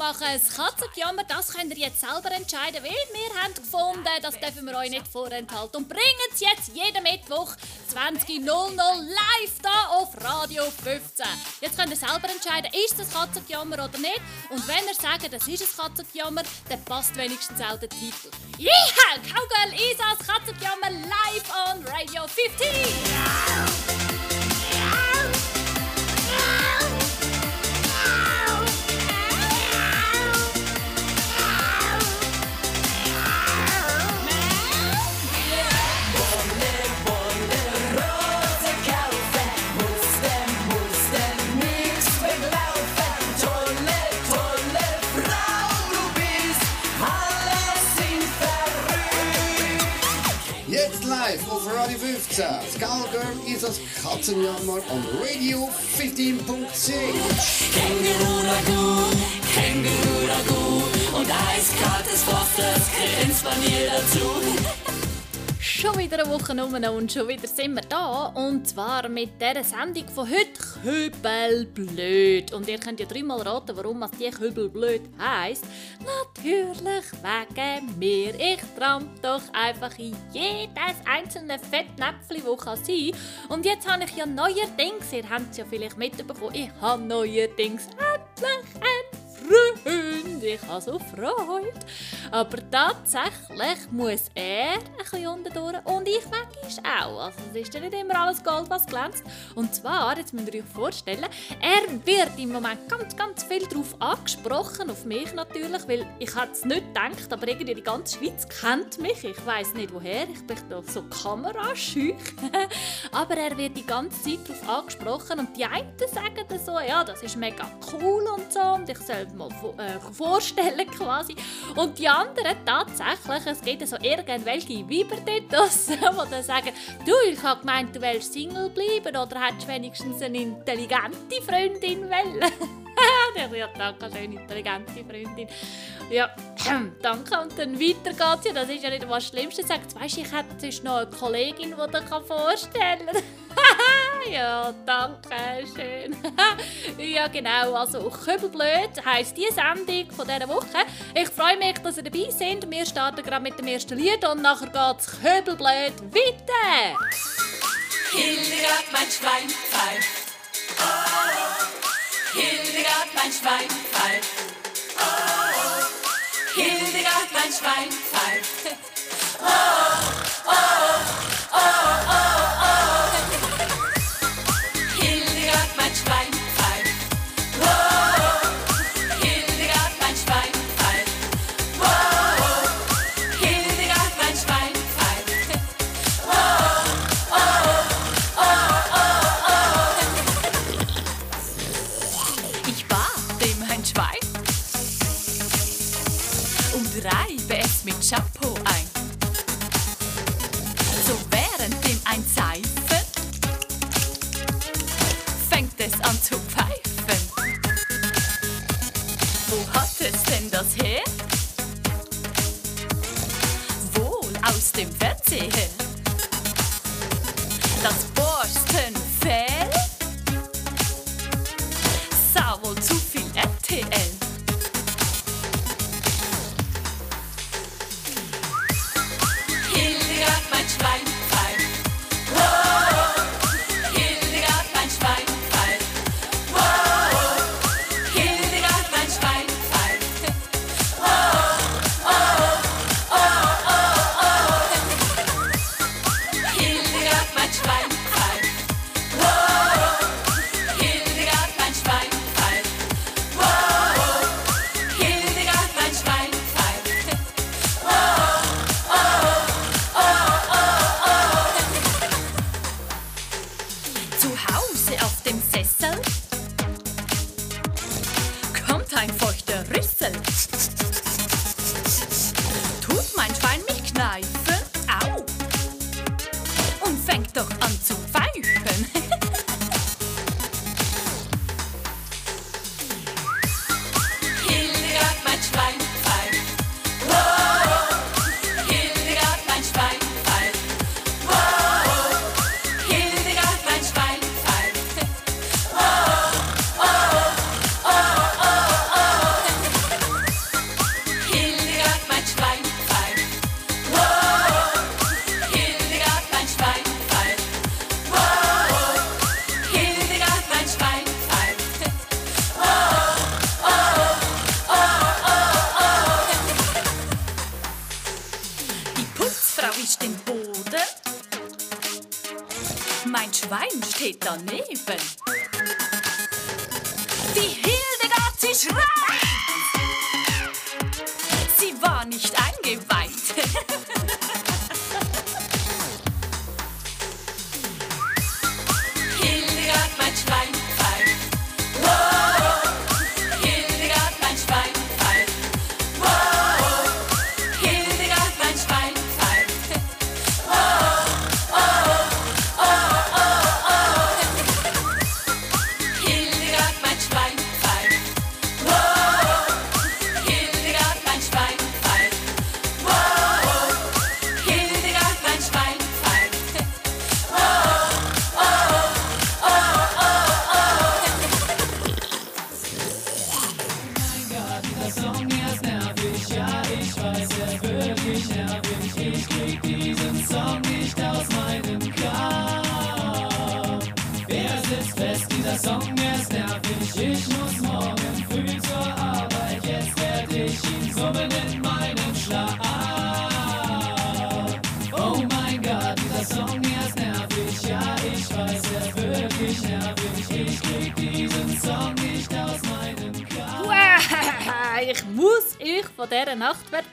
machen. Das Katzenjammer, das könnt ihr jetzt selber entscheiden, weil wir haben gefunden, das dürfen wir euch nicht vorenthalten. Und bringen es jetzt jeden Mittwoch 20.00 live da auf Radio 15. Jetzt könnt ihr selber entscheiden, ist das Katzenjammer oder nicht. Und wenn ihr sagt, das ist ein Katzenjammer, dann passt wenigstens auch der Titel. Ja, Cowgirl Isas Katzenjammer live on Radio 15. Radio 15. Skullgirl ist das Katzenjammer on Radio 15.10. Känguru Ragout, Känguru Ragout und eiskaltes Wasser, das Grenzpanier dazu. Schon wieder eine Woche rum und schon wieder sind wir da. Und zwar mit dieser Sendung von heute Köbelblöd. Und ihr könnt ja dreimal raten, warum es die Köbelblöd heisst. Natürlich wegen mir. Ich tramp doch einfach in jedes einzelne Fettnäpfchen, das kann sein Und jetzt habe ich ja neuerdings, ihr habt es ja vielleicht mitbekommen, ich habe neuerdings endlich ein Freund. Ich habe so Freude. Aber tatsächlich muss er ein bisschen unten durch und ich manchmal auch. Also es ist ja nicht immer alles Gold, was glänzt. Und zwar, jetzt müsst ihr euch vorstellen, er wird im Moment ganz, ganz viel darauf angesprochen, auf mich natürlich, weil ich hätte es nicht gedacht, aber irgendwie die ganze Schweiz kennt mich. Ich weiß nicht woher, ich bin doch so kamerascheu. aber er wird die ganze Zeit darauf angesprochen und die einen sagen dann so, ja, das ist mega cool und so und ich soll mal äh, vorstellen quasi. Und die anderen tatsächlich, es gibt so irgendwelche Weiber dort draussen, die dann sagen, du, ich habe gemeint, du willst Single bleiben oder hättest wenigstens eine intelligente Freundin wollen. ja, danke schön, intelligente Freundin. Ja, danke. Und dann weiter geht's ja. Das ist ja nicht was Schlimmste. Sagt, weißt du, ich hätte noch eine Kollegin, die dir vorstellen kann. Ja, danke schön. ja, genau. Also, Köbelblöd heisst die Sendung von dieser Woche. Ich freue mich, dass ihr dabei seid. Wir starten gerade mit dem ersten Lied und nachher geht's Köbelblöd weiter. Hildegard, mein Schwein pfeift. Hildegard, mein Schwein pfeift. Hildegard, mein Schwein pfeift. Hildegard, Wohl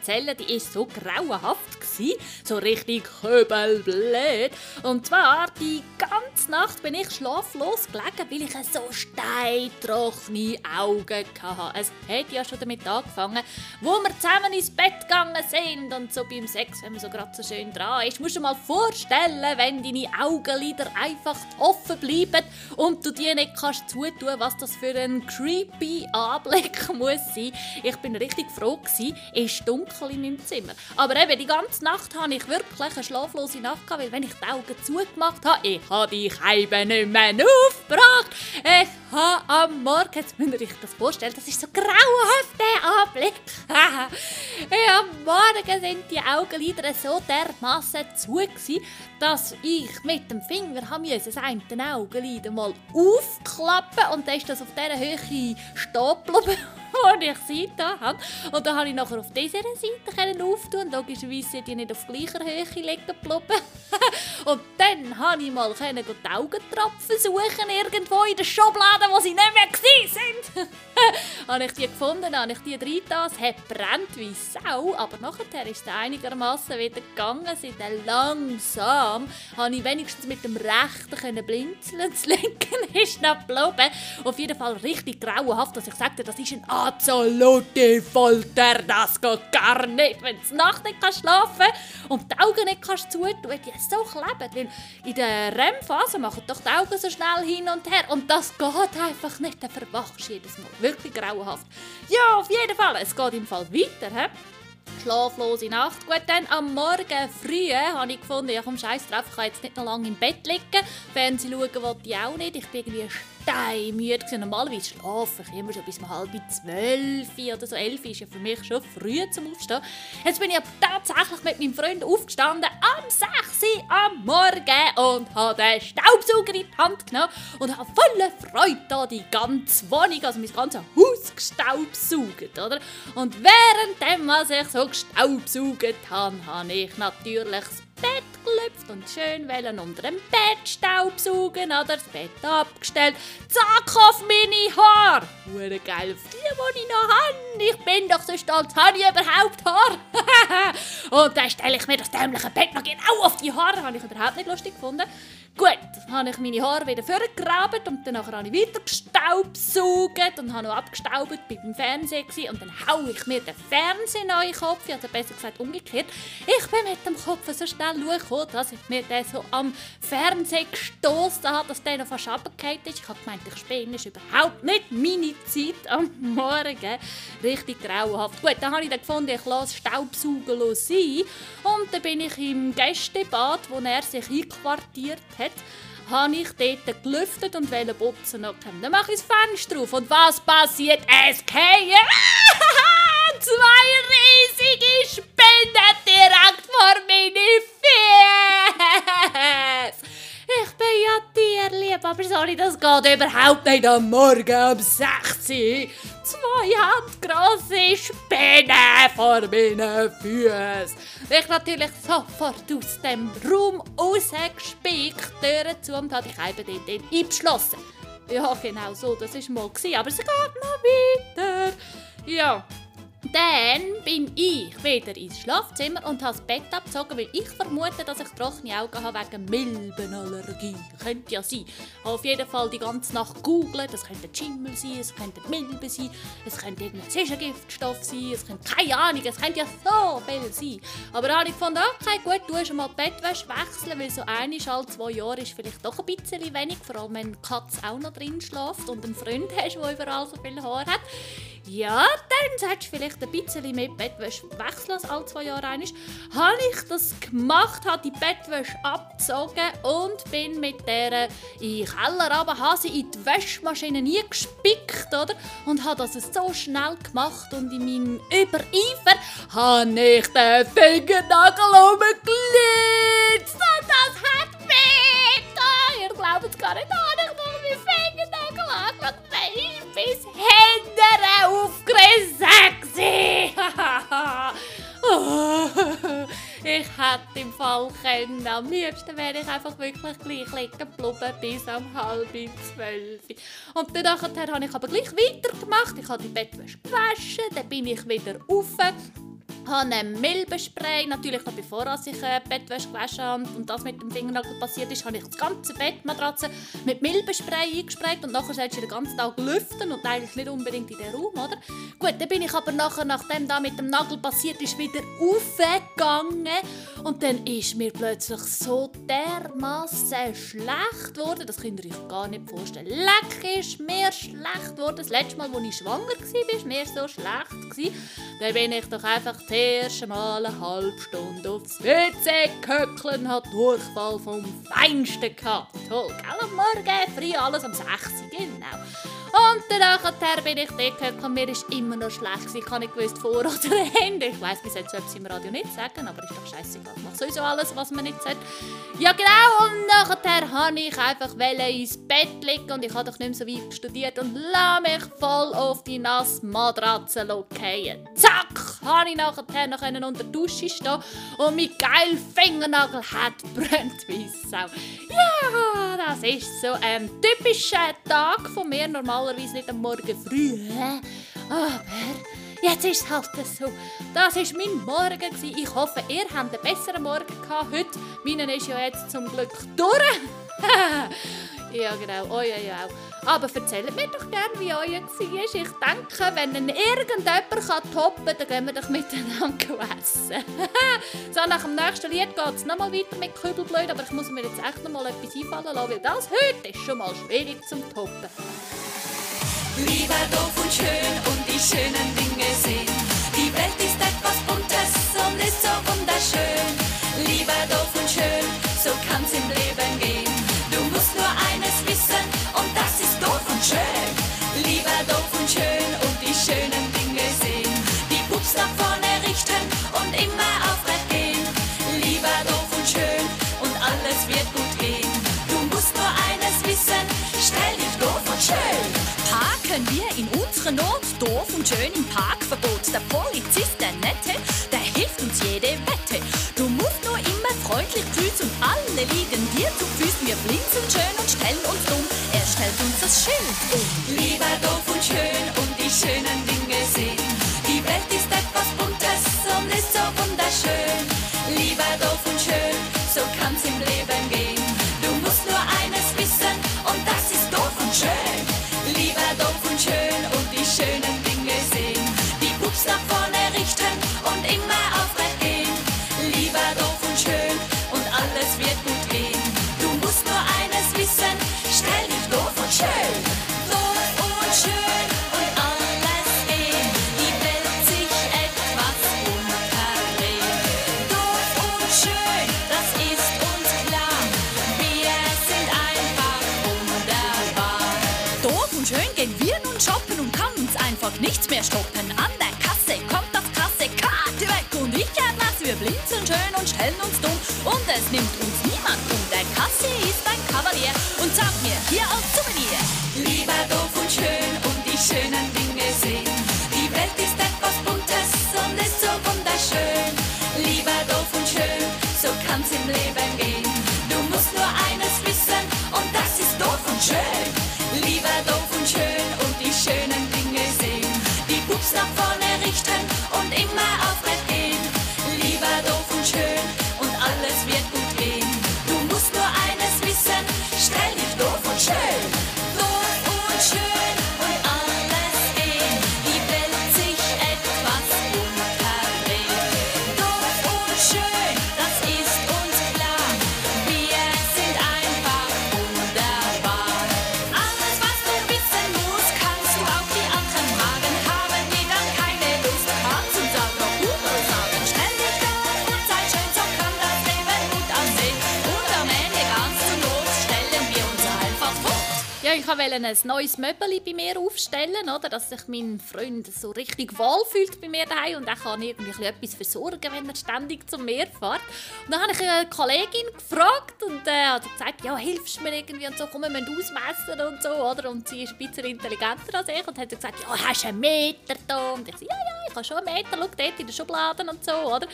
erzählen, die war so grauenhaft, gewesen, so richtig köbelblöd. Und zwar, die ganze Nacht bin ich schlaflos gelegen, weil ich so steintrockene Augen hatte. Es hat ja schon damit angefangen, wo wir zusammen ins Bett gegangen sind und so beim Sex, wenn man so gerade so schön dran ist. Musst du dir mal vorstellen, wenn deine Augenlider einfach offen bleiben und du die nicht kannst zutun, was das für ein creepy Anblick muss sein. Ich bin richtig froh gewesen, es ist dunkel in meinem Zimmer. Aber eben, die ganze Nacht hatte ich wirklich eine schlaflose Nacht, weil wenn ich die Augen zugemacht habe, ich habe die Scheibe nicht mehr aufgebracht. Ich habe am Morgen, jetzt müsst ihr euch das vorstellen, das ist so grauenhaft, der Anblick. ja, am Morgen sind die Augenlider so dermassen zu gewesen, dass ich mit dem Finger haben müssen, das eine Augenlid mal aufklappen und dann ist das auf dieser Höhe stehen geblieben, wo ich da habe. Und dann habe ich nachher auf dieser Seite auftun logischerweise sind die nicht auf gleicher Höhe liegen geblieben. und dann habe ich mal die Augentropfen suchen irgendwo in der Schublade, wo sie nicht mehr sind. habe ich die gefunden, habe ich die reingetan, es hat brennt wie Sau, aber nachher ist es einigermaßen wieder gegangen, dann langsam, habe ich wenigstens mit dem rechten blinzeln, das linke ist noch geblieben. Auf jeden Fall richtig grauenhaft, dass ich sagte, das ist ein absolute Folter, das geht gar nicht, wenn du Nacht nicht kannst schlafen und die Augen nicht kannst zutun, die so kleben, weil in der REM-Phase machen doch die Augen so schnell hin und her. Und das geht einfach nicht, dann verwachst du jedes Mal, wirklich grauenhaft. Ja, auf jeden Fall, es geht im Fall weiter, he? Schlaflose Nacht. Gut, dann am Morgen früh habe ich gefunden, ja komm, scheiß drauf, ich kann jetzt nicht noch lange im Bett liegen. Fernsehen schauen wollte ich auch nicht. Ich bin irgendwie steinmüde. gewesen. Normalerweise schlafe ich immer schon bis um halb zwölf oder so. Elf ist ja für mich schon früh zum Aufstehen. Jetzt bin ich aber tatsächlich mit meinem Freund aufgestanden am 6 Uhr am Morgen und habe den Staubsauger in die Hand genommen und habe voller Freude da die ganze Wohnung, also mein ganzes Haus gestaubsaugt, oder? Und während was ich so gestaubsaugt habe, habe ich natürlich das Bett gelüpft und schön wollen unter dem Bett staubsaugen oder das Bett abgestellt. Zack auf meine Haare! Hure geil auf die, die ich noch habe. Ich bin doch so stolz, habe ich überhaupt Haar? und dann stelle ich mir das dämliche Bett noch genau auf die Haare. Habe ich überhaupt nicht lustig gefunden. Gut, dann habe ich meine Haare wieder vorgegraben und dann habe ich weiter gestaubsaugt und habe noch abgestaubt, bin beim Fernsehen und dann haue ich mir den Fernseher in den Kopf, also besser gesagt umgekehrt. Ich bin mit dem Kopf so schnell schauen, dass ich mir den so am Fernsehen gestoßen habe, dass der noch fast runtergefallen ist. Ich habe gemeint, ich spinne, ist überhaupt nicht meine Zeit am Morgen. Richtig grauenhaft. Gut, dann habe ich dann gefunden, ich lasse Staubsaugen sein und dann bin ich im Gästebad, wo er sich einquartiert hat, habe ich dort gelüftet und wollte putzen. Okay. Dann mache ich das Fenster auf und was passiert? Es fallen zwei riesige Spinnen direkt vor meine Füße. Ich bin ja tierlieb, aber sorry, das geht überhaupt nicht am Morgen um 6 Uhr. Zwei zwei handgrosse Spinnen vor meinen Füßen. Ich natürlich sofort aus dem Raum rausgespickt, Türen zu und habe ich eben dort eingeschlossen. Ja, genau so, das war mal. Aber es geht noch weiter. Ja. Dann bin ich wieder ins Schlafzimmer und habe das Bett abgezogen, weil ich vermute, dass ich trockene Augen habe wegen Milbenallergie. Könnte ja sein. Habe auf jeden Fall die ganze Nacht googeln. Das könnte Schimmel sein, es könnte Milben sein, es könnte irgendein Zwischengiftstoff sein, es könnte keine Ahnung, es könnte ja so viel sein. Aber dann habe ich gefunden, okay, gut, du hast mal die Bettwäsche wechseln, weil so einmal alle zwei Jahre ist vielleicht doch ein bisschen wenig, vor allem wenn die Katze auch noch drin schläft und einen Freund hast, der überall so viel Haar hat. Ja, dann solltest du vielleicht ein bisschen mehr Bettwäsche wechseln als alle zwei Jahre einmal. Habe ich das gemacht, habe die Bettwäsche abgezogen und bin mit der in den Keller runter, habe sie in die Wäschmaschine nie gespickt, oder? Und habe das so schnell gemacht und in meinem Übereifer habe ich den Fingernagel umgelitzt und das hat weh. Ihr glaubt es gar nicht, habe ich noch meinen Fingernagel angeschaut. Der ist hätte im Fall können. Am liebsten wäre ich einfach wirklich gleich liegen geblieben bis um halb zwölf. Und dann nachher habe ich aber gleich weitergemacht. Ich habe die Bettwäsche gewaschen, dann bin ich wieder rauf habe ein Milbenspray, natürlich noch bevor ich äh, die Bettwäsche gewaschen habe und das mit dem Fingernagel passiert ist, habe ich das ganze Bettmatratze mit Milbenspray eingesprayt und nachher sollst du den ganzen Tag lüften und eigentlich nicht unbedingt in den Raum, oder? Gut, dann bin ich aber nachher, nachdem da mit dem Nagel passiert ist, wieder aufgegangen und dann ist mir plötzlich so dermaßen schlecht geworden, das könnt ihr euch gar nicht vorstellen. Leck ist mir schlecht geworden. Das letzte Mal, als ich schwanger war, war mir so schlecht. Dann bin ich doch einfach erste Mal eine halbe Stunde aufs WC gehöckelt hat Durchfall vom Feinsten gehabt. Toll, gell? Am Morgen früh alles um 6 Uhr, genau. Und dann nachher bin ich dort und mir ist immer noch schlecht. Ich habe nicht gewusst, vor oder hinten. Ich weiss, jetzt sollte es im Radio nicht sagen, aber ist doch scheißegal. Ich mache sowieso alles, was man nicht sagt. Ja genau, und nachher habe ich einfach ins Bett liegen und ich habe doch nicht mehr so weit studiert und lasse mich voll auf die nasse Matratze fallen. Zack, habe ich nachher noch unter der Dusche stehen und mein geil Fingernagel hat brennt wie Sau. Ja, das ist so ein typischer Tag von mir, normalerweise nicht am Morgen früh. Aber jetzt ist es halt so. Das war mein Morgen. Ich hoffe, ihr habt einen besseren Morgen gehabt heute. Meinen ist ja jetzt zum Glück durch. ja, genau, euer ja auch. Aber erzählt mir doch gerne, wie euer war. Ich denke, wenn ihn irgendjemand kann toppen kann, dann gehen wir doch miteinander essen. so, nach dem nächsten Lied geht es nochmal weiter mit Kübelblöd, aber ich muss mir jetzt echt nochmal etwas einfallen lassen, weil das heute ist schon mal schwierig zum Toppen. Lieber doof und schön und die schönen Dinge sehen. Die Welt ist etwas Buntes in unserer Not doof und schön im Parkverbot. Der Polizist, der Nette, der hilft uns jede Wette. Du musst nur immer freundlich grüßen und alle liegen dir zu Füßen. Wir blinzeln schön und stellen uns dumm. Er stellt uns das Schild um. Kann's im Leben wollte ein neues Möbel bei mir aufstellen, oder? dass sich mein Freund so richtig wohl fühlt bei mir daheim und er kann irgendwie etwas versorgen, wenn er ständig zum Meer fährt. Und dann habe ich eine Kollegin gefragt und äh, hat gesagt, ja, hilfst du mir irgendwie und so, komm, wir müssen ausmessen und so, oder? Und sie ist ein bisschen intelligenter als ich und hat gesagt, ja, hast du einen Meter da? Und ich so, ja, ja, ich habe schon einen Meter, schau dort in den Schubladen und so, oder?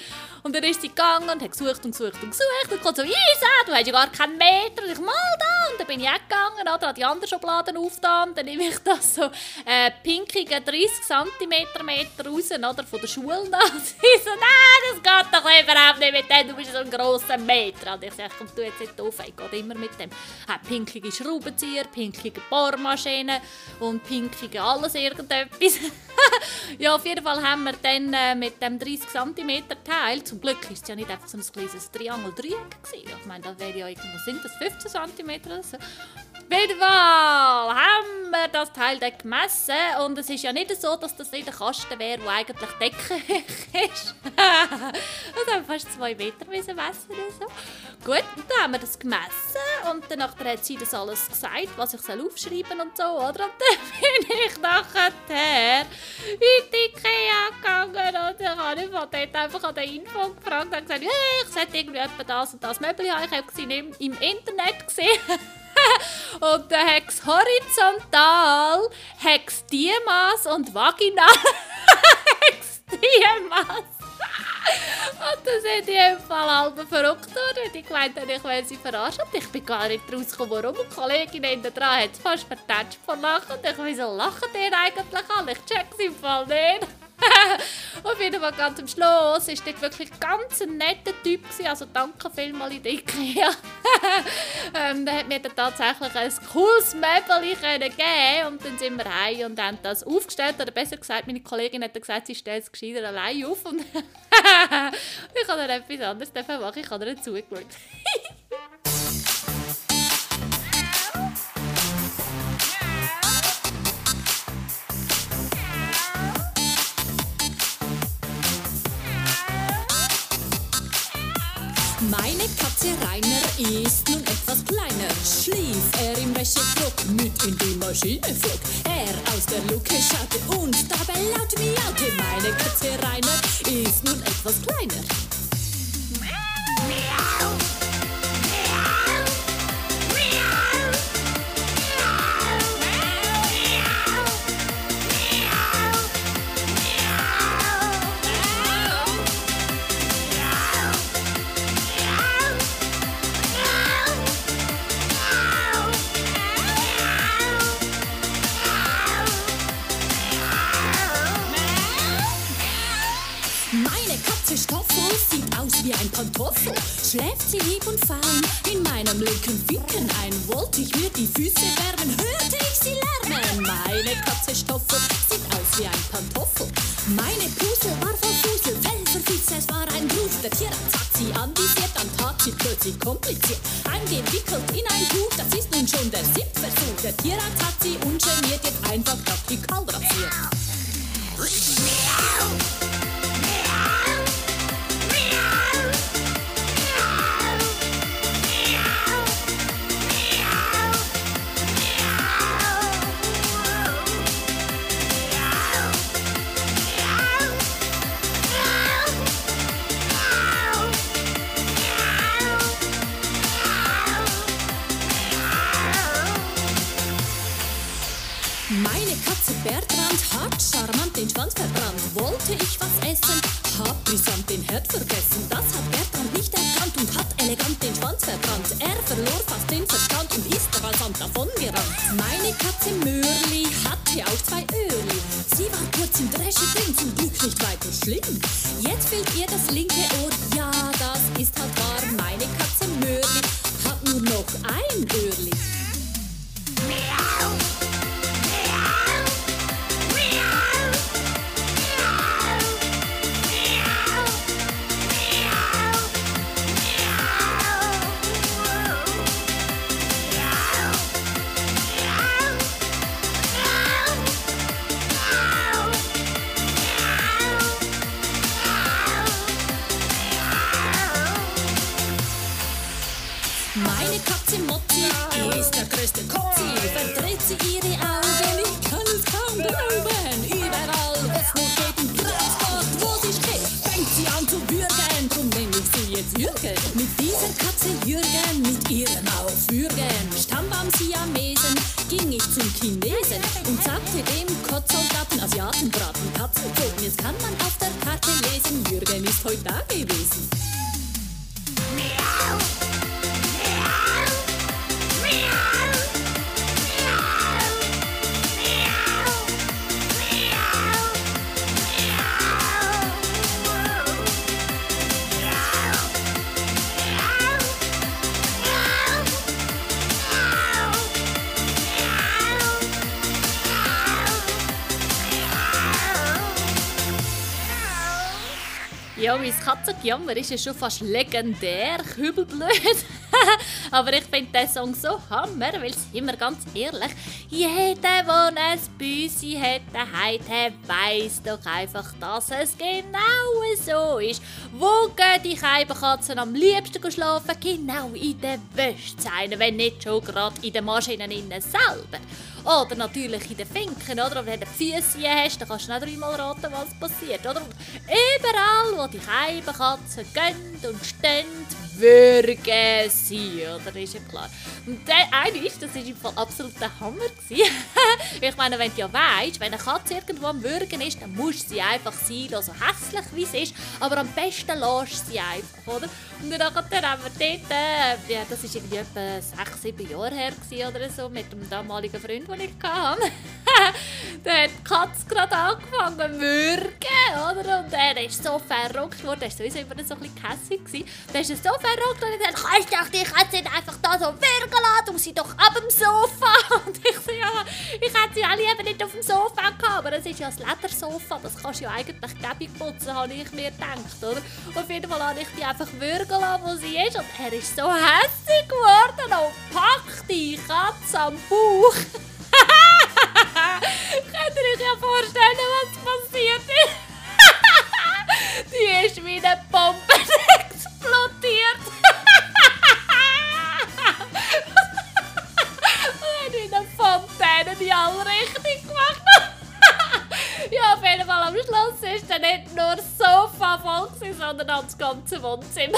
Und dann ist sie gegangen und hat gesucht und gesucht und gesucht und kommt so, Isa, du hast ja gar keinen Meter. Und ich, mal da. Und dann bin ich auch gegangen, oder? Habe die anderen Schubladen aufgetan. Dann nehme ich das so äh, pinkige 30 cm raus, oder? Von der Schule. da. Sie so, nein, das geht doch überhaupt nicht mit dem. Du bist so ein grosser Meter. Und ich sage, komm, du jetzt nicht auf. Ich gehe immer mit dem. Hat pinkige Schraubenzieher, pinkige Bohrmaschine und pinkige alles irgendetwas. ja, auf jeden Fall haben wir dann äh, mit dem 30 cm Teil, zum Glück ist es ja nicht einfach so ein kleines Triangeldreieck. Ich meine, das wäre ja irgendwo, sind das 15 cm oder so? Fall haben wir das Teil dann gemessen und es ist ja nicht so, dass das nicht ein Kasten wäre, der eigentlich deckig ist. haben wir fast zwei Meter messen oder so. Gut, und dann haben wir das gemessen und danach hat sie das alles gesagt, was ich soll aufschreiben und so, oder? Und dann bin ich nachher in die Ikea gegangen und ich habe von dort einfach an der Info gefragt und gesagt, hey, ich sollte irgendwie das und das Möbel haben. Ich habe im, im Internet gesehen. und dann hat es horizontal, hat es Diemaß und vaginal hat es Diemaß. Und das hat ich im Fall halb verrückt worden. Ich gemeint, ich will sie verarschen. Und ich bin gar nicht rausgekommen, warum. Und die Kollegin hinten dran hat es fast vertätscht vor Lachen. Und ich, wieso lachen die eigentlich an? Ich check's im Fall nicht. Auf jeden Fall ganz am Schluss war dort wirklich ganz ein netter Typ. Gewesen. Also danke vielmals in der Ikea. ähm, der hat mir dann tatsächlich ein cooles Möbel geben Und dann sind wir heim und haben das aufgestellt. Oder besser gesagt, meine Kollegin hat dann gesagt, sie stellt es gescheiter allein auf. Und ich habe dann etwas anderes machen. Ich habe ihr zugeschaut. Meine Katze Rainer ist nun etwas kleiner. Schlief er im Wäscheflock mit in die Maschine flog. Er aus der Luke schaute und dabei laut miaute. Meine Katze Rainer ist nun etwas kleiner. Meine Schläft sie lieb und fein in meinem linken Ficken ein. Katze Motti ist der größte Kotzi. Verdreht sie ihre Augen, ich kann es kaum glauben. Überall, wo es nur geht, Transport, wo sie steht, fängt sie an zu würgen. Drum nenn ich sie jetzt Jürgen. Mit dieser Katze Jürgen, mit ihrem Aufwürgen. Stammbaum Siamesen, ging ich zum Chinesen und sagte dem Kotzsoldaten, Asiaten braten Katzenpfoten. Jetzt kann man mein Katzengejammer ist ja schon fast legendär, kübelblöd. Aber ich finde den Song so hammer, weil sind wir ganz ehrlich, jeder, der ein Büsi hat daheim, weiss doch einfach, dass es genau so ist. Wo gehen die Keibenkatzen am liebsten schlafen? Genau in der Wäschzeile, wenn nicht schon gerade in den Maschinen innen selber. Oder natürlich in den Finken, oder? Wenn du Füße hast, dann kannst du nicht dreimal raten, was passiert, oder? Überall, wo die Keibenkatzen gehen und stehen, würgen sie, oder? Ist ja klar. Und der eine ist, das ist im Fall absolut der Hammer ich meine, wenn du ja weißt, wenn eine Katze irgendwo am Würgen ist, dann musst sie einfach sein so hässlich wie sie ist, aber am besten lässt sie einfach, oder? Und dann haben wir dort, äh, ja, das ist irgendwie etwa sechs, sieben Jahre her oder so, mit dem damaligen Freund, den ich hatte. da hat die Katze gerade angefangen zu würgen, oder? Und er ist so verrückt geworden, er war sowieso immer so ein bisschen gewesen. Der ist so verrückt und hat gesagt, kannst doch die Katze nicht einfach da so würgen lassen, du sie doch ab dem Sofa. Und ich so, ja, ich hätte sie alle eben nicht auf dem Sofa gehabt, aber es ist ja ein Ledersofa, das kannst du ja eigentlich gäbig putzen, habe ich mir gedacht, oder? Auf jeden Fall habe ich die einfach würgen lassen, wo sie ist und er ist so hässlich geworden und packt die Katze am Bauch. Könnt ihr euch ja vorstellen, was passiert ist? Die ist wie eine Bombe die alle richtig gemacht. ja, auf jeden Fall am Schluss ist dann nicht nur das Sofa voll, gewesen, sondern auch das ganze Wohnzimmer.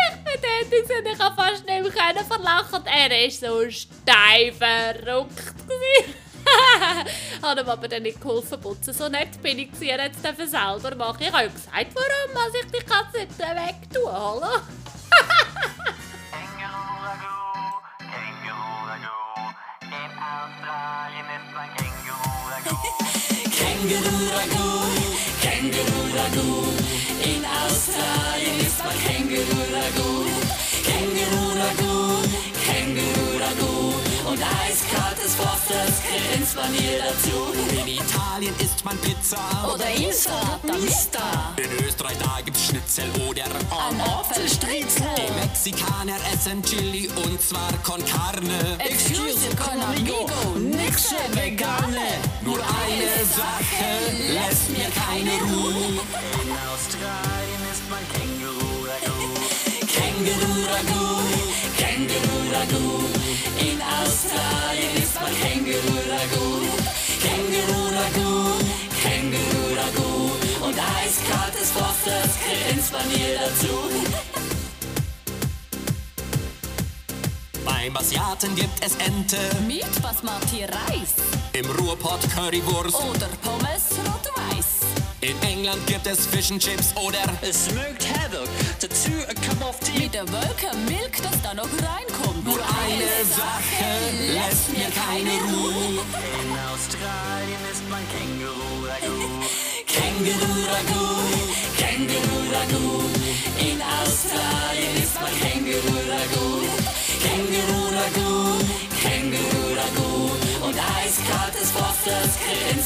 ich bin tätig und ich konnte fast nicht mehr verlachen. Er war so steif verrückt. habe ihm aber dann nicht geholfen putzen. So nett bin ich er jetzt dürfen selber machen. Ich habe ja gesagt, warum ich die nicht weg tun, hallo? Känguru Ragout. In Australien ist mein Känguru Ragout. Känguru Ragout, Känguru Ragout. Und eiskaltes man ihr dazu. In Italien isst man Pizza. Oder Insta, Mista. In Österreich da gibt's Schnitzel oder Ein Apfelstriezel. Die Mexikaner essen Chili und zwar con carne. Excuse con amigo, nix für Vegane. Nur eine Sache lässt mir keine Ruhe. In Australien ist mein Känguru Ragout. Känguru Ragout, Känguru Ragout. In Australien ist mein Känguru Ragout. Känguru Ragout, Känguru Ragout. Und eiskaltes Fosters grinst man ihr dazu. Beim Asiaten gibt es Ente. Mit Basmati Reis Im Ruhrpott Currywurst. oder Pommes rot-weiß. In England gibt es Fish and Chips oder Smoked Haddock, dazu a cup of tea. Mit der Wolke Milk, das da noch reinkommt. nur eine Sache lässt mir keine Ruhe. In Australien ist mein Känguru-Ragout. Känguru-Ragout, Känguru-Ragout. In Australien ist mein Känguru-Ragout. Känguru-Ragout, Känguru-Ragout. Und eiskaltes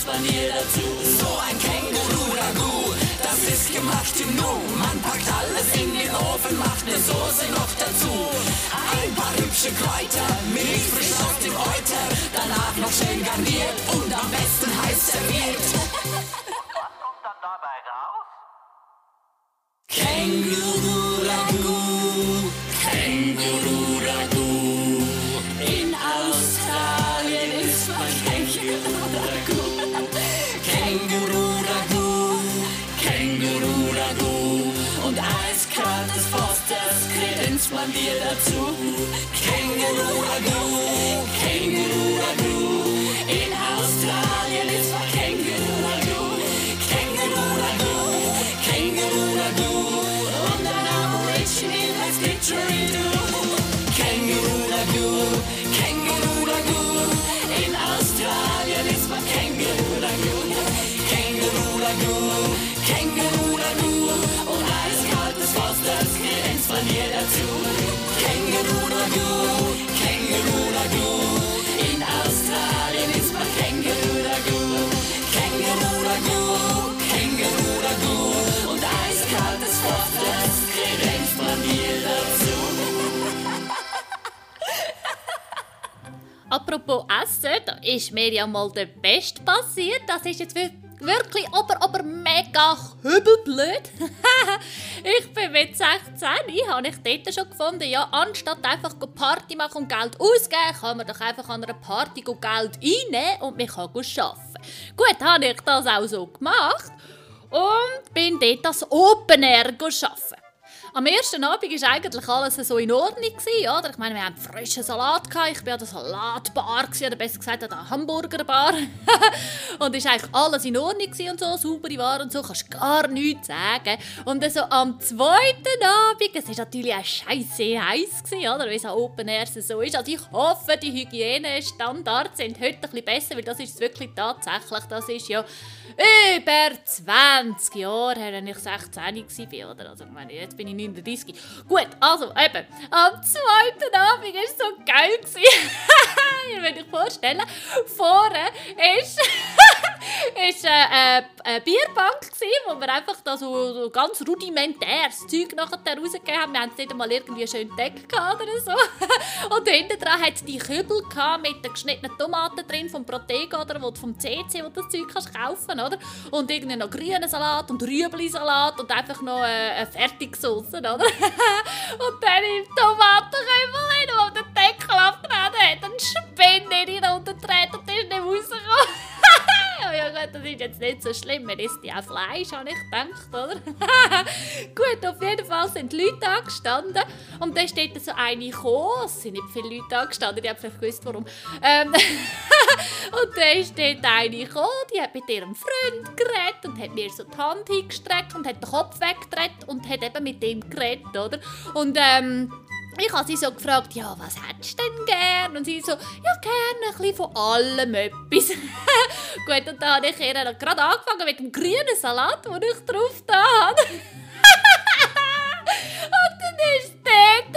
man mir dazu. So ein Känguru-Ragout, das ist gemacht im Nu. Man packt alles in den Ofen, macht eine Soße noch dazu. Ein paar hübsche Kräuter, Milch frisch aus dem Euter. Danach noch schön garniert und am besten heiß serviert. Känguru-Ragout, Känguru-Ragout. Man dir dazu. Känguru-Ragout. Apropos Essen, da ist mir ja mal der Best passiert. Das ist jetzt wir- wirklich aber, aber mega hübelblöd. ich bin mit 16, habe ich dort schon gefunden, ja, anstatt einfach Party machen und Geld ausgeben, kann man doch einfach an einer Party Geld einnehmen und man kann arbeiten. Gut, habe ich das auch so gemacht und bin dort als Open Air arbeiten. Am ersten Abend war eigentlich alles so in Ordnung. Oder? Ich meine, wir hatten frischen Salat. Gehabt. Ich war an der Salatbar, oder besser gesagt an der Hamburgerbar. und es war eigentlich alles in Ordnung und so, saubere Ware und so, kannst gar nichts sagen. Und dann so am zweiten Abend, es war natürlich auch scheiße heiß, gewesen, oder? wie es an Open Air so ist. Also ich hoffe, die Hygienestandards sind heute ein bisschen besser, weil das ist wirklich tatsächlich, das ist ja über 20 Jahre her, als ich 16 war. Oder? Also, ich meine, jetzt bin ich 39. Gut, also eben, am zweiten Abend war es so geil. Ihr könnt euch vorstellen, vorne ist, ist äh, äh, eine Bierbank, gewesen, wo wir einfach da so, so ganz rudimentäres Zeug nachher rausgegeben haben. Wir haben nicht einmal irgendwie schön gehabt oder so. Und hinten dran hat die Kübel mit den geschnittenen Tomaten drin vom Protego oder vom CC, wo du das Zeug kannst kaufen, oder? Und irgendwie noch grünen Salat und Rüebli-Salat und einfach noch äh, eine Fertigsauce, oder? und dann im Tomatenkübel hin, wo der Deckel abgenommen hat, ein Spinne runtergedreht und ist nicht rausgekommen. Ja, gut, das ist jetzt nicht so schlimm. Man isst ja Fleisch, habe ich gedacht, oder? gut, auf jeden Fall sind die Leute angestanden. Und dann steht da so eine gekommen. Es sind nicht viele Leute angestanden, die haben vielleicht gewusst, warum. Ähm, und dann steht eine gekommen, die hat mit ihrem Freund geredet und hat mir so die Hand hingestreckt und hat den Kopf weggedreht und hat eben mit ihm geredet, oder? Und ähm, ich habe sie so gefragt, ja, was hättest du denn gern? Und sie so, ja, gerne ein bisschen von allem etwas. Gut, und dann habe ich ihr gerade angefangen mit dem grünen Salat, den ich drauf da habe.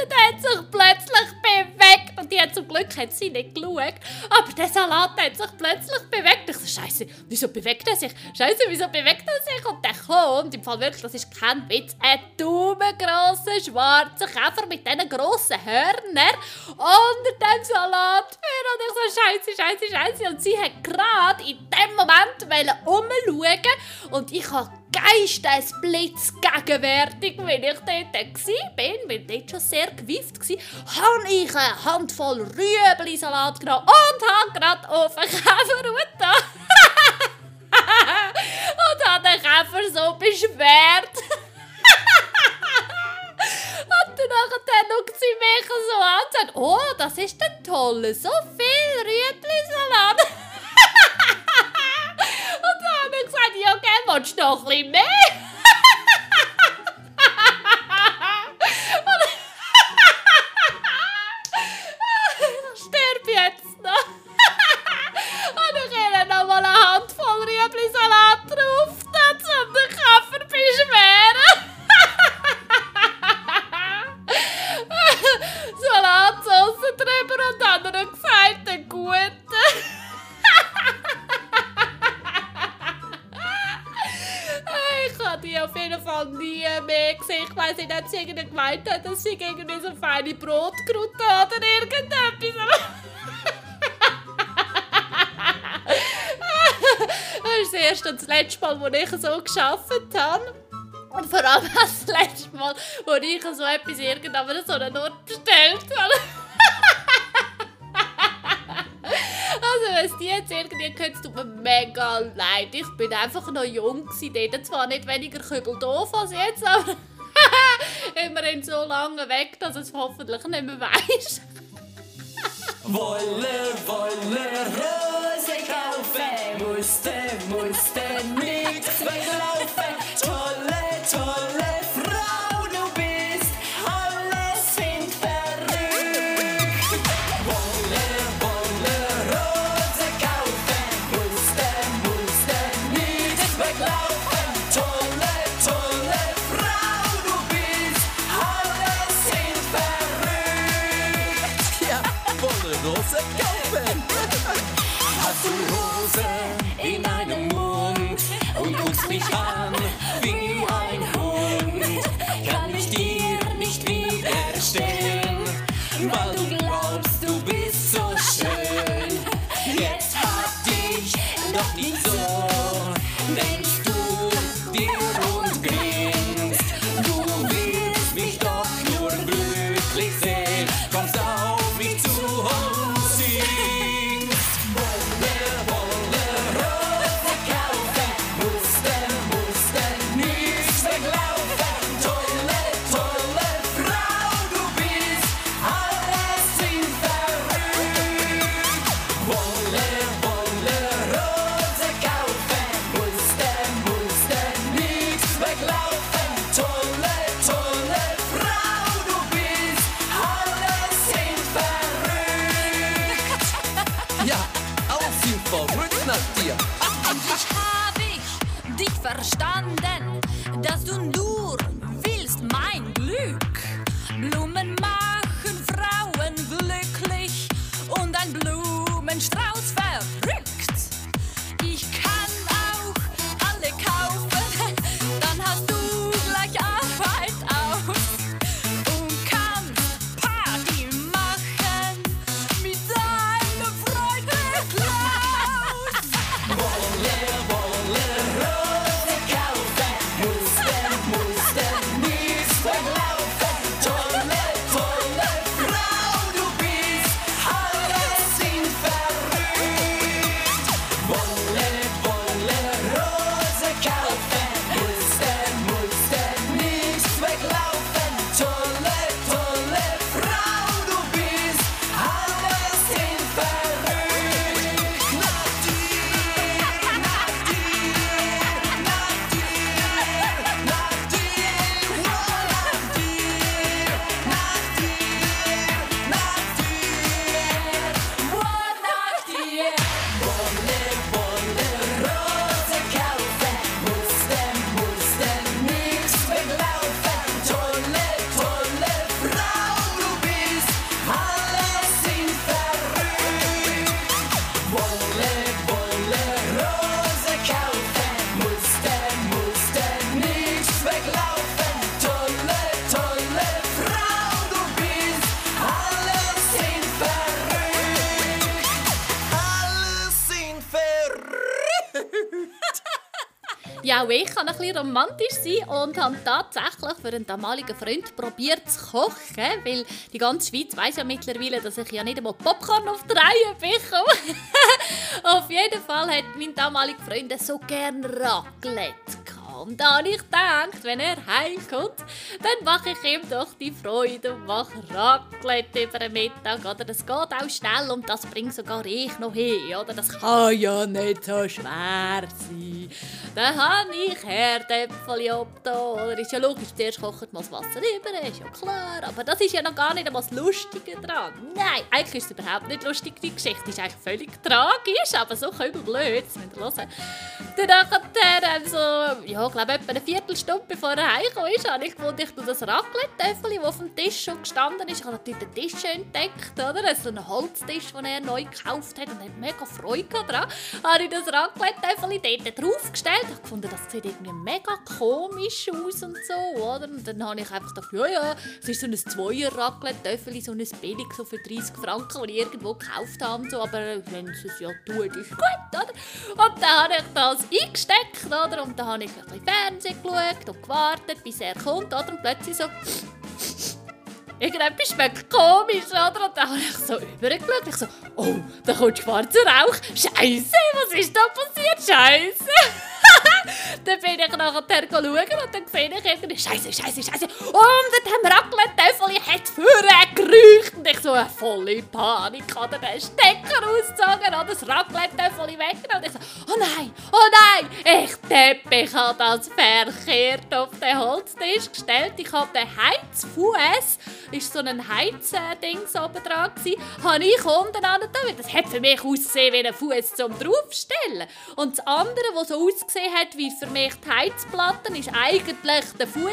und hat sich plötzlich bewegt. Und die hat zum Glück hat sie nicht geschaut. Aber der Salat hat sich plötzlich bewegt. Ich so, Scheiße, wieso bewegt er sich? Scheiße, wieso bewegt er sich? Und der kommt, im Fall wirklich, das ist kein Witz, ein daumengrosser schwarzer Käfer mit diesen grossen Hörnern unter dem Salat. Und ich so, Scheiße, Scheiße, Scheiße. Und sie hat gerade in dem Moment umschauen und ich habe Geistesblitz gegenwärtig, wenn ich dort war, weil dort schon sehr gewieft war, habe ich eine Handvoll Rüebli-Salat genommen und habe gerade auf den Käfer und habe den Käfer so beschwert. Und danach schaut sie mich so an und sagt, oh, das ist der tolle, so viel Rüebli-Salat. Und dann habe ich gesagt, ja, gell, Ich auf jeden Fall nie mehr gesehen. Ich weiss nicht, ob sie gemeint hat, dass sie irgendwie so feine Brotkrute oder irgendetwas. Das ist das erste und das letzte Mal, wo ich so gearbeitet habe. Und vor allem das letzte Mal, wo ich so etwas irgendwann an so einen Ort bestellt habe. Also, es die jetzt irgendwie es tut mir mega leid. Ich bin einfach noch jung gewesen, dort zwar nicht weniger doof als jetzt, aber immerhin so lange weg, dass es hoffentlich nicht mehr weiss. Wolle, Wolle, Rose kaufen, musste, musste nix weglaufen. Verstanden, Ja, auch ich kann ein bisschen romantisch sein und habe tatsächlich für einen damaligen Freund probiert zu kochen, weil die ganze Schweiz weiß ja mittlerweile, dass ich ja nicht einmal Popcorn auf die Reihe bekomme. auf jeden Fall hat mein damaliger Freund so gerne Raclette gehabt. Und da habe ich gedacht, wenn er heimkommt, dann mache ich ihm doch die Freude und mache Raclette über den Mittag. Oder das geht auch schnell und das bringt sogar ich noch hin. Oder das kann ja nicht so schwer sein. Dann habe ich Herdäpfel. Oder ist ja logisch, zuerst kocht man das Wasser über, ist ja klar. Aber das ist ja noch gar nicht einmal das Lustige dran. Nein, eigentlich ist es überhaupt nicht lustig. Die Geschichte ist eigentlich völlig tragisch, aber so blöd. Das müsst ihr hören. Dann nachher, so, ja, ich glaube, etwa eine Viertelstunde bevor er heimgekommen ist, habe ich gefunden, ich das Raclette-Töffel, das auf dem Tisch schon gestanden ist. Ich habe natürlich den Tisch entdeckt, oder? So einen Holztisch, den er neu gekauft hat und hat mega Freude daran. Habe ich das Raclette-Töffel dort draufgestellt. Ich habe gefunden, das sieht irgendwie mega komisch aus und so, oder? Und dann habe ich einfach gedacht, ja, ja, es ist so ein Zweier-Raclette-Töffel, so ein billig, so für 30 Franken, das ich irgendwo gekauft habe, so. aber wenn es es ja tut, ist gut, oder? Und dann habe ich das eingesteckt, oder? Und dann habe ich bisschen Fernsehen geschaut und gewartet, bis er kommt, oder? Und plötzlich so... Irgendetwas schmeckt komisch, oder? Und dann habe ich so übergeschaut. Ich so, oh, da kommt schwarzer Rauch. Scheiße, was ist da passiert? Scheiße. dann bin ich nachher schauen und dann sehe ich irgendwie, Scheiße, Scheiße, Scheiße. Und dann haben Raclette-Töffel, hätte vorher gerücht. Und ich so eine volle Panik, habe den Stecker ausgezogen und das Raclette-Töffel weggenommen. Und ich so, oh nein, oh nein, ich deppe, ich habe das verkehrt auf den Holztisch gestellt. Ich habe den Heizfuß, ist so ein Heizding oben dran habe ich unten an das hat für mich ausgesehen wie ein Fuß zum draufstellen. Und das andere, was so ausgesehen hat wie für mich die Heizplatten, ist eigentlich der Fuß.